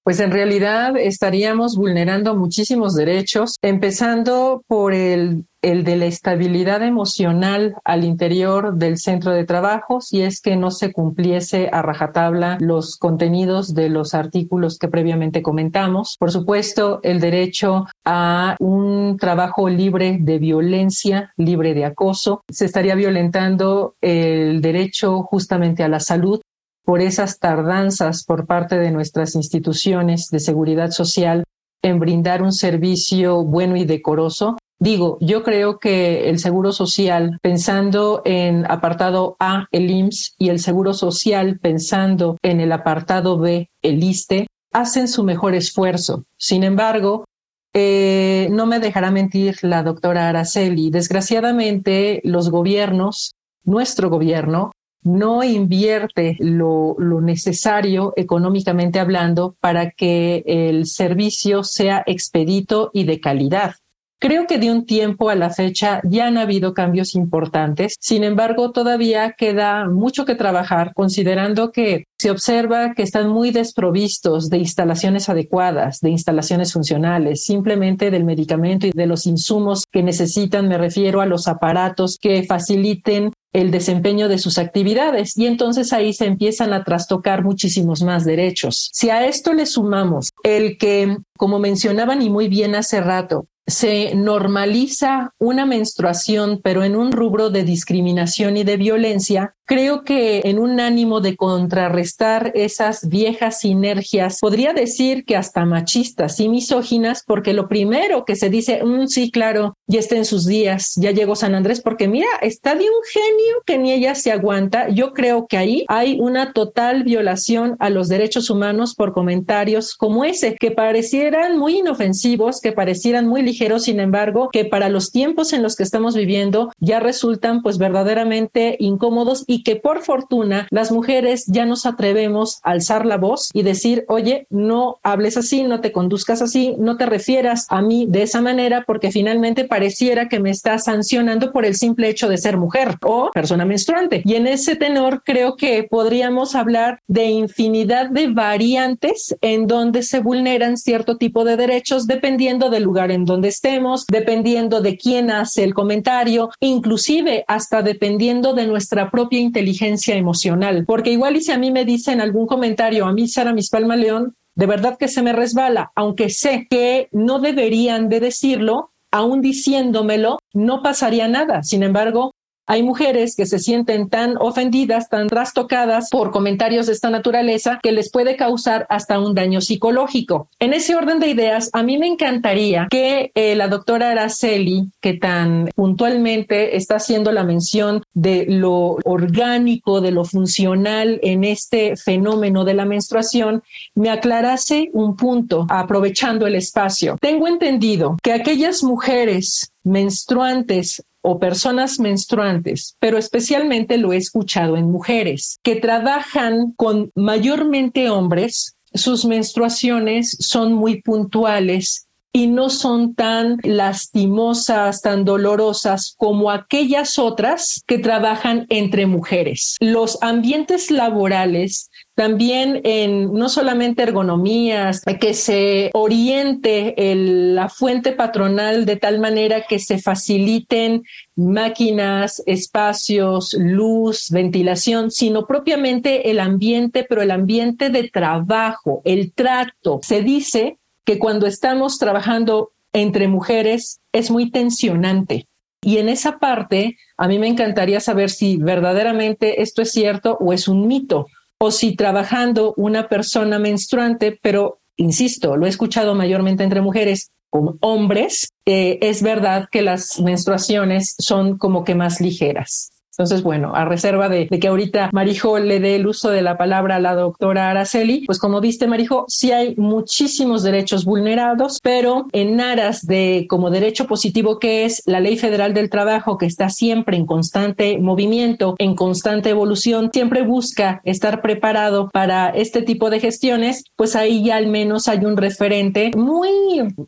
Pues en realidad estaríamos vulnerando muchísimos derechos, empezando por el, el, de la estabilidad emocional al interior del centro de trabajo, si es que no se cumpliese a rajatabla los contenidos de los artículos que previamente comentamos. Por supuesto, el derecho a un trabajo libre de violencia, libre de acoso. Se estaría violentando el derecho justamente a la salud por esas tardanzas por parte de nuestras instituciones de seguridad social en brindar un servicio bueno y decoroso. Digo, yo creo que el Seguro Social, pensando en apartado A, el IMSS, y el Seguro Social, pensando en el apartado B, el ISTE, hacen su mejor esfuerzo. Sin embargo, eh, no me dejará mentir la doctora Araceli. Desgraciadamente, los gobiernos, nuestro gobierno, no invierte lo, necesario económicamente hablando para que el servicio sea expedito y de calidad. Creo que de un tiempo a la fecha ya han habido cambios importantes. Sin embargo, todavía queda mucho que trabajar, considerando que se observa que están muy desprovistos de instalaciones adecuadas, de instalaciones funcionales, simplemente del medicamento y de los insumos que necesitan. Me refiero a los aparatos que faciliten el desempeño de sus actividades y entonces ahí se empiezan a trastocar muchísimos más derechos. Si a esto le sumamos el que, como mencionaban y muy bien hace rato, se normaliza una menstruación, pero en un rubro de discriminación y de violencia, creo que en un ánimo de contrarrestar esas viejas sinergias, podría decir que hasta machistas y misóginas, porque lo primero que se dice, mm, sí, claro, ya está en sus días, ya llegó San Andrés, porque mira, está de un genio que ni ella se aguanta. Yo creo que ahí hay una total violación a los derechos humanos por comentarios como ese, que parecieran muy inofensivos, que parecieran muy ligeros, sin embargo, que para los tiempos en los que estamos viviendo ya resultan pues verdaderamente incómodos y que por fortuna las mujeres ya nos atrevemos a alzar la voz y decir, oye, no hables así, no te conduzcas así, no te refieras a mí de esa manera porque finalmente pareciera que me estás sancionando por el simple hecho de ser mujer o persona menstruante. Y en ese tenor creo que podríamos hablar de infinidad de variantes en donde se vulneran cierto tipo de derechos dependiendo del lugar en donde estemos, dependiendo de quién hace el comentario, inclusive hasta dependiendo de nuestra propia inteligencia emocional, porque igual y si a mí me dicen algún comentario, a mí Sara Mispalma León, de verdad que se me resbala, aunque sé que no deberían de decirlo, aún diciéndomelo, no pasaría nada. Sin embargo, hay mujeres que se sienten tan ofendidas, tan trastocadas por comentarios de esta naturaleza que les puede causar hasta un daño psicológico. En ese orden de ideas, a mí me encantaría que eh, la doctora Araceli, que tan puntualmente está haciendo la mención de lo orgánico, de lo funcional en este fenómeno de la menstruación, me aclarase un punto aprovechando el espacio. Tengo entendido que aquellas mujeres menstruantes o personas menstruantes, pero especialmente lo he escuchado en mujeres que trabajan con mayormente hombres, sus menstruaciones son muy puntuales y no son tan lastimosas, tan dolorosas como aquellas otras que trabajan entre mujeres. Los ambientes laborales también en no solamente ergonomías, que se oriente la fuente patronal de tal manera que se faciliten máquinas, espacios, luz, ventilación, sino propiamente el ambiente, pero el ambiente de trabajo, el trato. Se dice que cuando estamos trabajando entre mujeres es muy tensionante. Y en esa parte, a mí me encantaría saber si verdaderamente esto es cierto o es un mito o si trabajando una persona menstruante, pero insisto, lo he escuchado mayormente entre mujeres, con hombres, eh, es verdad que las menstruaciones son como que más ligeras. Entonces, bueno, a reserva de, que ahorita Marijo le dé el uso de la palabra a la doctora Araceli, pues como viste, Marijo, sí hay muchísimos derechos vulnerados, pero en aras de como derecho positivo que es la Ley Federal del Trabajo, que está siempre en constante movimiento, en constante evolución, siempre busca estar preparado para este tipo de gestiones, pues ahí ya al menos hay un referente muy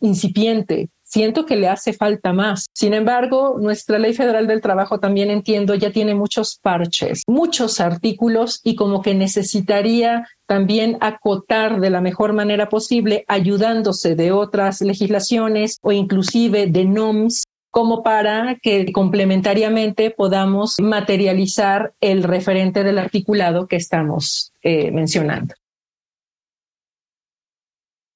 incipiente siento que le hace falta más. Sin embargo, nuestra ley federal del trabajo también entiendo ya tiene muchos parches, muchos artículos y como que necesitaría también acotar de la mejor manera posible, ayudándose de otras legislaciones o inclusive de NOMS como para que complementariamente podamos materializar el referente del articulado que estamos eh, mencionando.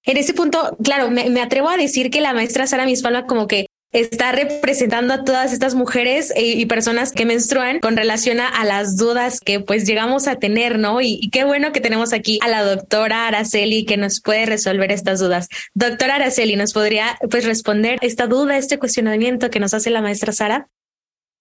En ese punto, claro, me, atrevo a decir que la maestra Sara Mispalma como que está representando a todas estas mujeres eh, y personas que menstruan con relación a, las dudas que pues llegamos a tener, ¿no? Y, qué bueno que tenemos aquí a la doctora Araceli que nos puede resolver estas dudas. Doctora Araceli, ¿nos podría pues responder esta duda, este cuestionamiento que nos hace la maestra Sara?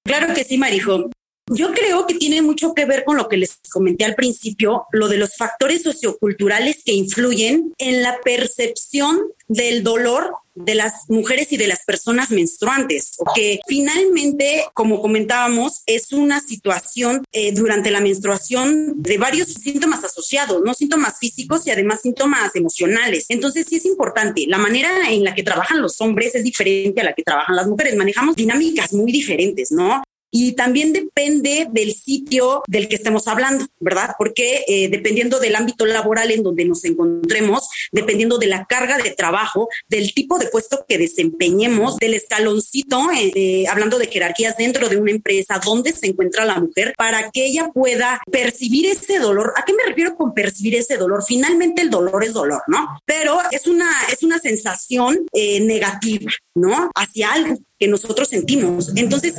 Claro que sí, Marijo. Yo creo que tiene mucho que ver con lo que les comenté al principio, lo de los factores socioculturales que influyen en la percepción del dolor de las mujeres y de las personas menstruantes, que finalmente, como comentábamos, es una situación eh, durante la menstruación de varios síntomas asociados, no síntomas físicos y además síntomas emocionales. Entonces sí es importante, la manera en la que trabajan los hombres es diferente a la que trabajan las mujeres, manejamos dinámicas muy diferentes, ¿no? Y también depende del sitio del que estemos hablando, ¿verdad? Porque eh, dependiendo del ámbito laboral en donde nos encontremos, dependiendo de la carga de trabajo, del tipo de puesto que desempeñemos, del escaloncito, eh, hablando de jerarquías dentro de una empresa, donde se encuentra la mujer, para que ella pueda percibir ese dolor. ¿A qué me refiero con percibir ese dolor? Finalmente el dolor es dolor, ¿no? Pero es una, es una sensación eh, negativa, ¿no? Hacia algo que nosotros sentimos. Entonces,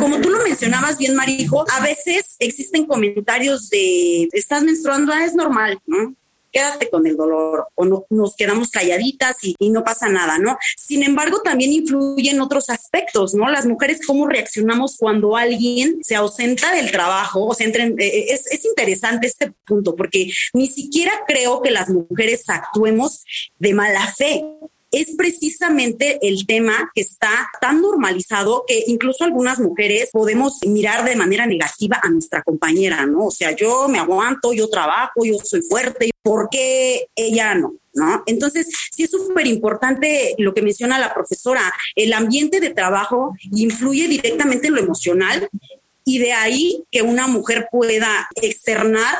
como tú lo mencionabas bien, Marijo, a veces existen comentarios de, estás menstruando, ah, es normal, ¿no? quédate con el dolor o no, nos quedamos calladitas y, no pasa nada, ¿no? Sin embargo, también influyen otros aspectos, ¿no? Las mujeres, cómo reaccionamos cuando alguien se ausenta del trabajo, o sea, entren, eh, eh, es, es interesante este punto, porque ni siquiera creo que las mujeres actuemos de mala fe es precisamente el tema que está tan normalizado que incluso algunas mujeres podemos mirar de manera negativa a nuestra compañera, ¿no? O sea, yo me aguanto, yo trabajo, yo soy fuerte, ¿por qué ella no? ¿No? Entonces, sí es súper importante lo que menciona la profesora, el ambiente de trabajo influye directamente en lo emocional y de ahí que una mujer pueda externar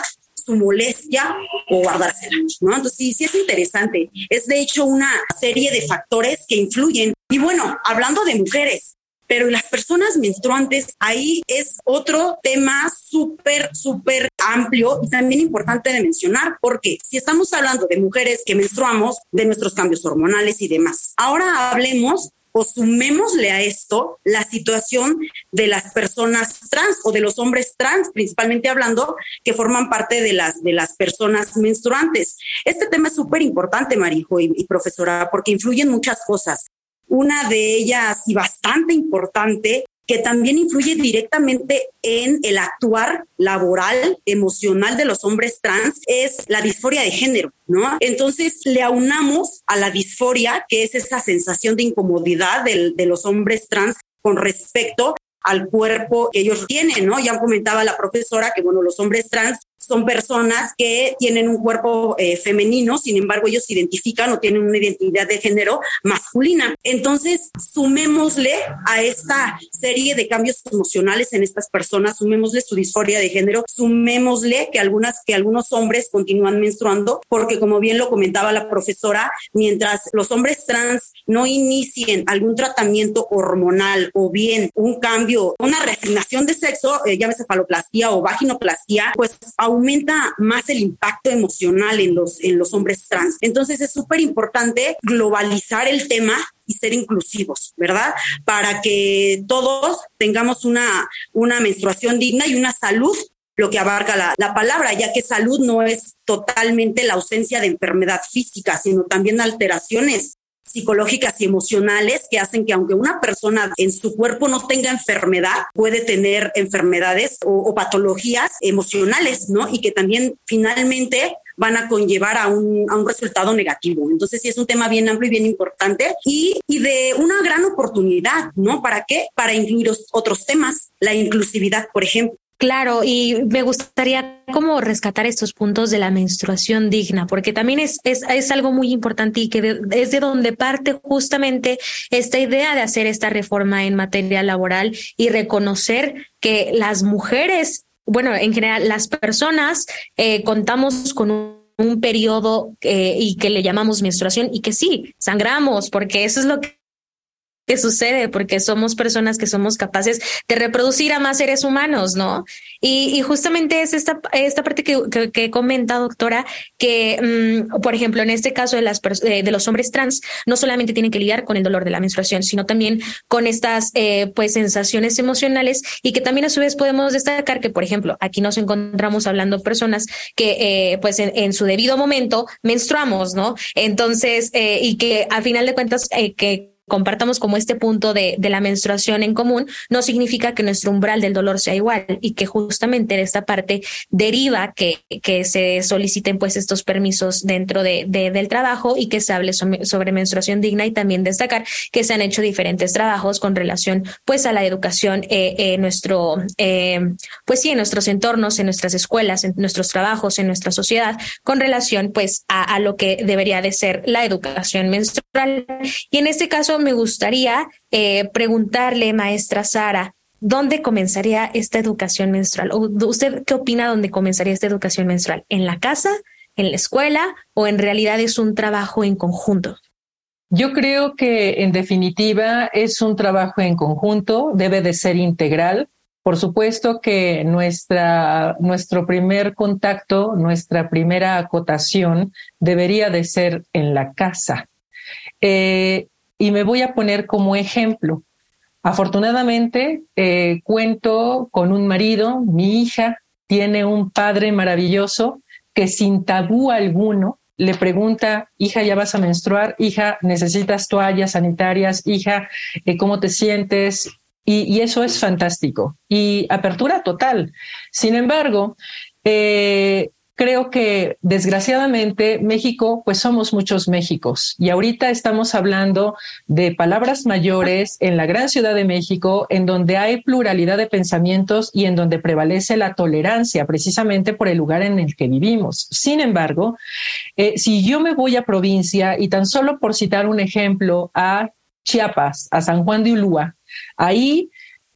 su molestia o guardársela, ¿no? Entonces sí, sí es interesante. Es de hecho una serie de factores que influyen. Y bueno, hablando de mujeres, pero las personas menstruantes, ahí es otro tema súper, súper amplio y también importante de mencionar, porque si estamos hablando de mujeres que menstruamos, de nuestros cambios hormonales y demás, ahora hablemos o sumémosle a esto la situación de las personas trans o de los hombres trans, principalmente hablando, que forman parte de las, de las personas menstruantes. Este tema es súper importante, Marijo y, y profesora, porque influyen muchas cosas. Una de ellas y bastante importante que también influye directamente en el actuar laboral, emocional de los hombres trans, es la disforia de género, ¿no? Entonces le aunamos a la disforia, que es esa sensación de incomodidad de, de los hombres trans con respecto al cuerpo que ellos tienen, ¿no? Ya comentaba la profesora que, bueno, los hombres trans son personas que tienen un cuerpo eh, femenino, sin embargo ellos se identifican o tienen una identidad de género masculina. Entonces, sumémosle a esta serie de cambios emocionales en estas personas, sumémosle su disforia de género, sumémosle que algunas que algunos hombres continúan menstruando, porque como bien lo comentaba la profesora, mientras los hombres trans no inicien algún tratamiento hormonal o bien un cambio, una resignación de sexo, eh, llámese faloplastia o vaginoplastia, pues aumenta más el impacto emocional en los, en los hombres trans. Entonces es súper importante globalizar el tema y ser inclusivos, ¿verdad? Para que todos tengamos una, una menstruación digna y una salud lo que abarca la, la, palabra, ya que salud no es totalmente la ausencia de enfermedad física, sino también alteraciones psicológicas y emocionales que hacen que aunque una persona en su cuerpo no tenga enfermedad, puede tener enfermedades o, patologías emocionales, ¿no? Y que también finalmente van a conllevar a un, a un, resultado negativo. Entonces sí es un tema bien amplio y bien importante y, y de una gran oportunidad, ¿no? ¿Para qué? Para incluir otros temas, la inclusividad, por ejemplo. Claro, y me gustaría como rescatar estos puntos de la menstruación digna, porque también es, es, es algo muy importante y que es de donde parte justamente esta idea de hacer esta reforma en materia laboral y reconocer que las mujeres, bueno, en general las personas eh, contamos con un un periodo eh, y que le llamamos menstruación y que sí, sangramos, porque eso es lo que que sucede porque somos personas que somos capaces de reproducir a más seres humanos, ¿no? Y, y justamente es esta, esta parte que, que, comenta, doctora, que, mm, por ejemplo, en este caso de, las, de los hombres trans, no solamente tienen que lidiar con el dolor de la menstruación, sino también con estas, eh, pues, sensaciones emocionales y que también a su vez podemos destacar que, por ejemplo, aquí nos encontramos hablando personas que, eh, pues, en, su debido momento menstruamos, ¿no? Entonces, eh, y que a final de cuentas, que compartamos como este punto de, de la menstruación en común, no significa que nuestro umbral del dolor sea igual y que justamente de esta parte deriva que, que se soliciten pues estos permisos dentro de, del trabajo y que se hable sobre, menstruación digna y también destacar que se han hecho diferentes trabajos con relación pues a la educación eh, en nuestro eh, pues sí en nuestros entornos en nuestras escuelas en nuestros trabajos en nuestra sociedad con relación pues a, a lo que debería de ser la educación menstrual. Y en este caso me gustaría eh, preguntarle maestra Sara ¿dónde comenzaría esta educación menstrual? ¿Usted qué opina dónde comenzaría esta educación menstrual? ¿En la casa, en la escuela o en realidad es un trabajo en conjunto? Yo creo que en definitiva es un trabajo en conjunto, debe de ser integral. Por supuesto que nuestra, nuestro primer contacto, nuestra primera acotación debería de ser en la casa. Eh, y me voy a poner como ejemplo. Afortunadamente, eh, cuento con un marido, mi hija tiene un padre maravilloso que sin tabú alguno le pregunta, hija, ¿ya vas a menstruar? Hija, ¿necesitas toallas sanitarias? Hija, eh, ¿cómo te sientes? Y, eso es fantástico. Y apertura total. Sin embargo, eh, creo que desgraciadamente México, pues somos muchos Méxicos y ahorita estamos hablando de palabras mayores en la gran ciudad de México, en donde hay pluralidad de pensamientos y en donde prevalece la tolerancia, precisamente por el lugar en el que vivimos. Sin embargo, eh, si yo me voy a provincia y tan solo por citar un ejemplo a Chiapas, a San Juan de Ulúa, ahí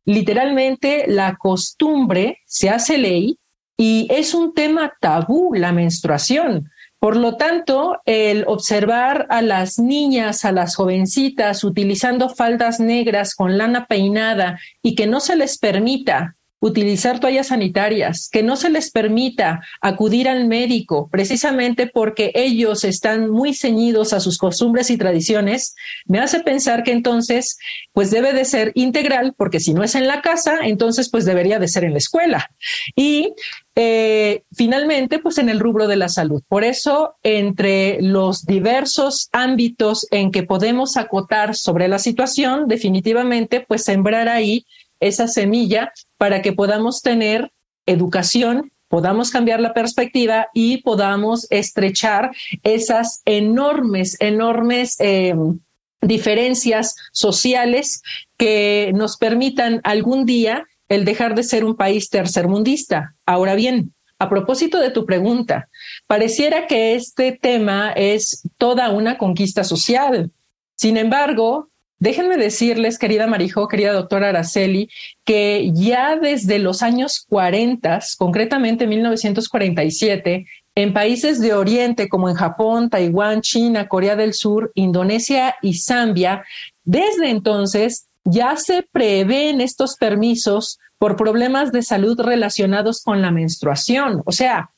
literalmente la costumbre se hace ley y es un tema tabú la menstruación. Por lo tanto, el observar a las niñas, a las jovencitas utilizando faldas negras con lana peinada y que no se les permita utilizar toallas sanitarias, que no se les permita acudir al médico precisamente porque ellos están muy ceñidos a sus costumbres y tradiciones, me hace pensar que entonces pues debe de ser integral porque si no es en la casa, entonces pues debería de ser en la escuela. Y eh, finalmente, pues en el rubro de la salud. Por eso, entre los diversos ámbitos en que podemos acotar sobre la situación, definitivamente, pues sembrar ahí esa semilla para que podamos tener educación, podamos cambiar la perspectiva y podamos estrechar esas enormes, enormes em, diferencias sociales que nos permitan algún día el dejar de ser un país tercermundista. Ahora bien, a propósito de tu pregunta, pareciera que este tema es toda una conquista social. Sin embargo, Déjenme decirles, querida Marijo, querida doctora Araceli, que ya desde los años 40, concretamente 1947, en países de Oriente como en Japón, Taiwán, China, Corea del Sur, Indonesia y Zambia, desde entonces ya se prevén estos permisos por problemas de salud relacionados con la menstruación. O sea,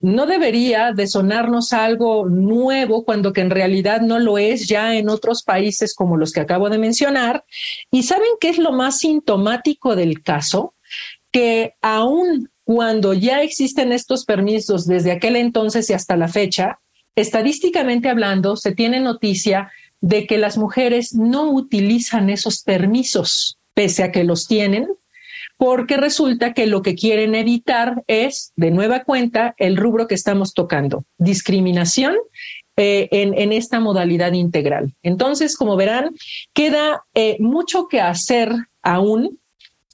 no debería de sonarnos algo nuevo cuando que en realidad no lo es ya en otros países como los que acabo de mencionar. ¿Y saben qué es lo más sintomático del caso? Que aún cuando ya existen estos permisos desde aquel entonces y hasta la fecha, estadísticamente hablando, se tiene noticia de que las mujeres no utilizan esos permisos, pese a que los tienen, porque resulta que lo que quieren evitar es, de nueva cuenta, el rubro que estamos tocando, discriminación eh, en, esta modalidad integral. Entonces, como verán, queda eh, mucho que hacer aún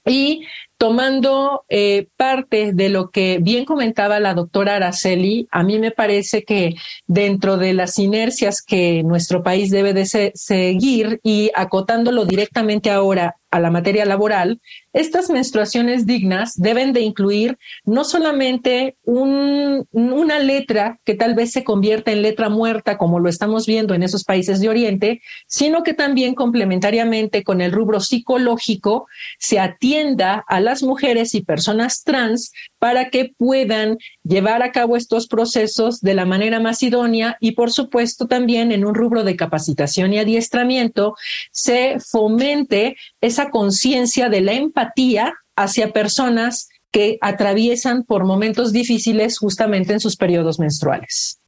y tomando eh, parte de lo que bien comentaba la doctora Araceli, a mí me parece que dentro de las inercias que nuestro país debe de seguir y acotándolo directamente ahora a la materia laboral, estas menstruaciones dignas deben de incluir no solamente un, una letra que tal vez se convierta en letra muerta, como lo estamos viendo en esos países de Oriente, sino que también complementariamente con el rubro psicológico se atienda a las mujeres y personas trans para que puedan llevar a cabo estos procesos de la manera más idónea y, por supuesto, también en un rubro de capacitación y adiestramiento se fomente esa conciencia de la empatía hacia personas que atraviesan por momentos difíciles justamente en sus periodos menstruales.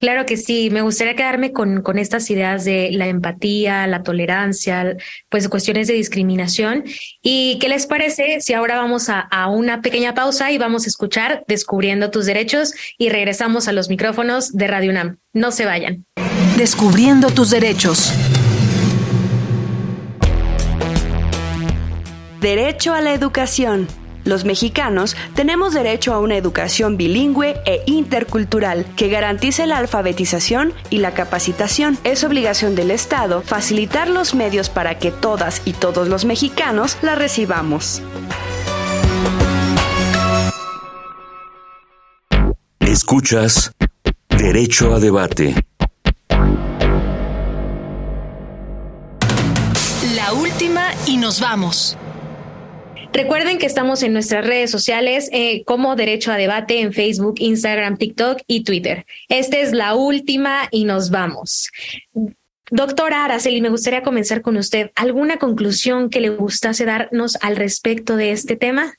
Claro que sí, me gustaría quedarme con, con estas ideas de la empatía, la tolerancia, pues cuestiones de discriminación. ¿Y qué les parece si ahora vamos a, a una pequeña pausa y vamos a escuchar Descubriendo tus derechos y regresamos a los micrófonos de Radio UNAM? No se vayan. Descubriendo tus derechos. Derecho a la educación. Los mexicanos tenemos derecho a una educación bilingüe e intercultural que garantice la alfabetización y la capacitación. Es obligación del Estado facilitar los medios para que todas y todos los mexicanos la recibamos. Escuchas Derecho a Debate. La última y nos vamos. Recuerden que estamos en nuestras redes sociales eh, como Derecho a Debate en Facebook, Instagram, TikTok y Twitter. Esta es la última y nos vamos. Doctora Araceli, me gustaría comenzar con usted. ¿Alguna conclusión que le gustase darnos al respecto de este tema?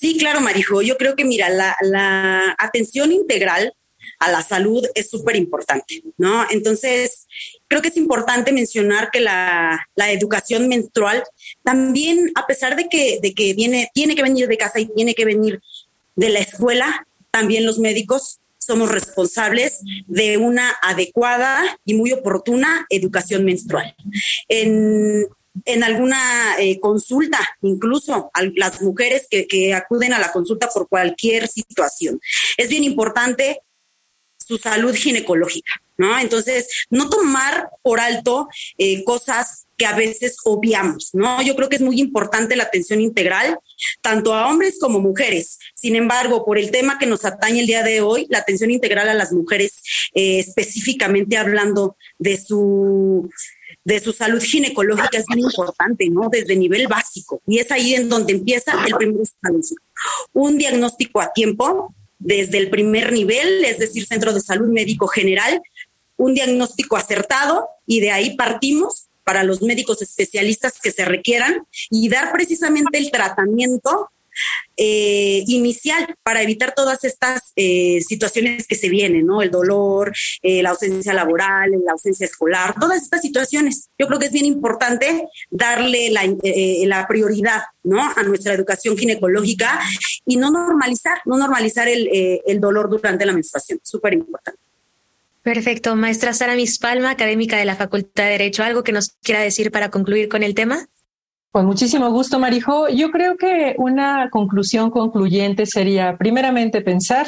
Sí, claro, Marijo. Yo creo que, mira, la, la atención integral a la salud es súper importante, ¿no? Entonces, creo que es importante mencionar que la, educación menstrual también, a pesar de que, viene, tiene que venir de casa y tiene que venir de la escuela, también los médicos somos responsables de una adecuada y muy oportuna educación menstrual. En, alguna eh, consulta, incluso a las mujeres que acuden a la consulta por cualquier situación. Es bien importante su salud ginecológica, ¿no? Entonces, no tomar por alto eh, cosas que a veces obviamos, ¿no? Yo creo que es muy importante la atención integral, tanto a hombres como mujeres. Sin embargo, por el tema que nos atañe el día de hoy, la atención integral a las mujeres, eh, específicamente hablando de su de su salud ginecológica es muy importante, ¿no? Desde nivel básico. Y es ahí en donde empieza el primer escalón. Un diagnóstico a tiempo, desde el primer nivel, es decir, centro de salud médico general, un diagnóstico acertado y de ahí partimos para los médicos especialistas que se requieran y dar precisamente el tratamiento eh, inicial para evitar todas estas eh, situaciones que se vienen, ¿no? El dolor, eh, la ausencia laboral, la ausencia escolar, todas estas situaciones. Yo creo que es bien importante darle la, la prioridad, ¿no? A nuestra educación ginecológica y no normalizar, no normalizar el, el dolor durante la menstruación. Súper importante. Perfecto. Maestra Sara Mispalma, académica de la Facultad de Derecho, ¿algo que nos quiera decir para concluir con el tema? Con muchísimo gusto, Marijo. Yo creo que una conclusión concluyente sería, primeramente, pensar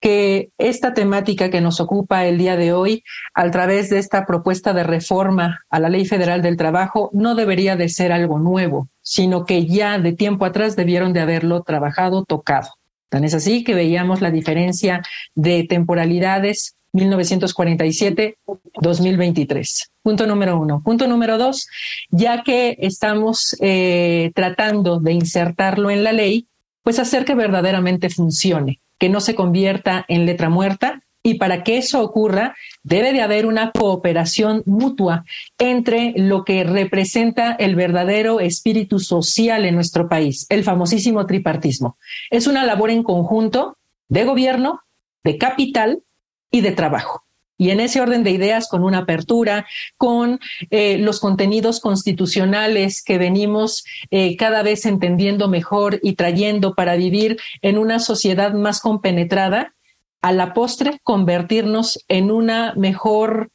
que esta temática que nos ocupa el día de hoy, a través de esta propuesta de reforma a la Ley Federal del Trabajo, no debería de ser algo nuevo, sino que ya de tiempo atrás debieron de haberlo trabajado, tocado. Tan es así que veíamos la diferencia de temporalidades 1947-2023. Punto número uno. Punto número dos, ya que estamos eh, tratando de insertarlo en la ley, pues hacer que verdaderamente funcione, que no se convierta en letra muerta. Y para que eso ocurra, debe de haber una cooperación mutua entre lo que representa el verdadero espíritu social en nuestro país, el famosísimo tripartismo. Es una labor en conjunto de gobierno, de capital y de trabajo. Y en ese orden de ideas, con una apertura, con eh, los contenidos constitucionales que venimos eh, cada vez entendiendo mejor y trayendo para vivir en una sociedad más compenetrada, a la postre convertirnos en una mejor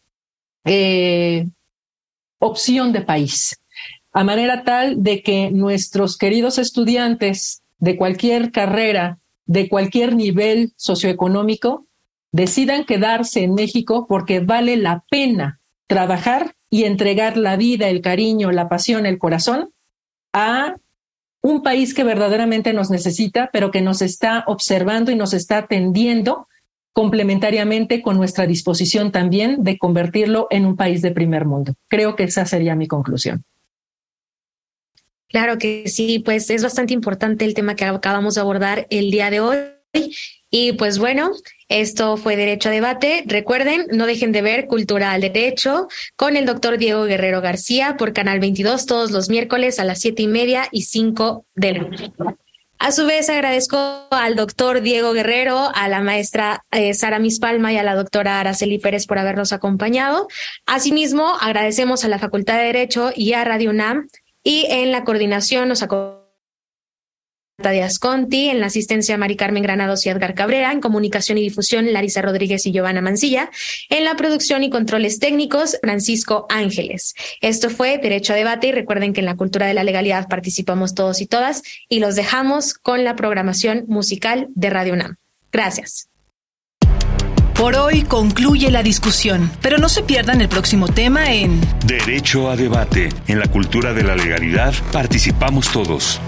eh, opción de país, a manera tal de que nuestros queridos estudiantes de cualquier carrera, de cualquier nivel socioeconómico, decidan quedarse en México porque vale la pena trabajar y entregar la vida, el cariño, la pasión, el corazón a un país que verdaderamente nos necesita, pero que nos está observando y nos está atendiendo complementariamente con nuestra disposición también de convertirlo en un país de primer mundo. Creo que esa sería mi conclusión. Claro que sí, pues es bastante importante el tema que acabamos de abordar el día de hoy y pues bueno, esto fue Derecho a Debate. Recuerden, no dejen de ver Cultura al Derecho con el doctor Diego Guerrero García por Canal 22 todos los miércoles a las siete y media y cinco de la noche. A su vez, agradezco al doctor Diego Guerrero, a la maestra eh, Sara Mispalma y a la doctora Araceli Pérez por habernos acompañado. Asimismo, agradecemos a la Facultad de Derecho y a Radio UNAM y en la coordinación nos acompaña Díaz Conti, en la asistencia Mari Carmen Granados y Edgar Cabrera, en comunicación y difusión Larisa Rodríguez y Giovanna Mancilla, en la producción y controles técnicos Francisco Ángeles. Esto fue Derecho a Debate y recuerden que en la cultura de la legalidad participamos todos y todas y los dejamos con la programación musical de Radio UNAM. Gracias. Por hoy concluye la discusión, pero no se pierdan el próximo tema en Derecho a Debate. En la cultura de la legalidad participamos todos.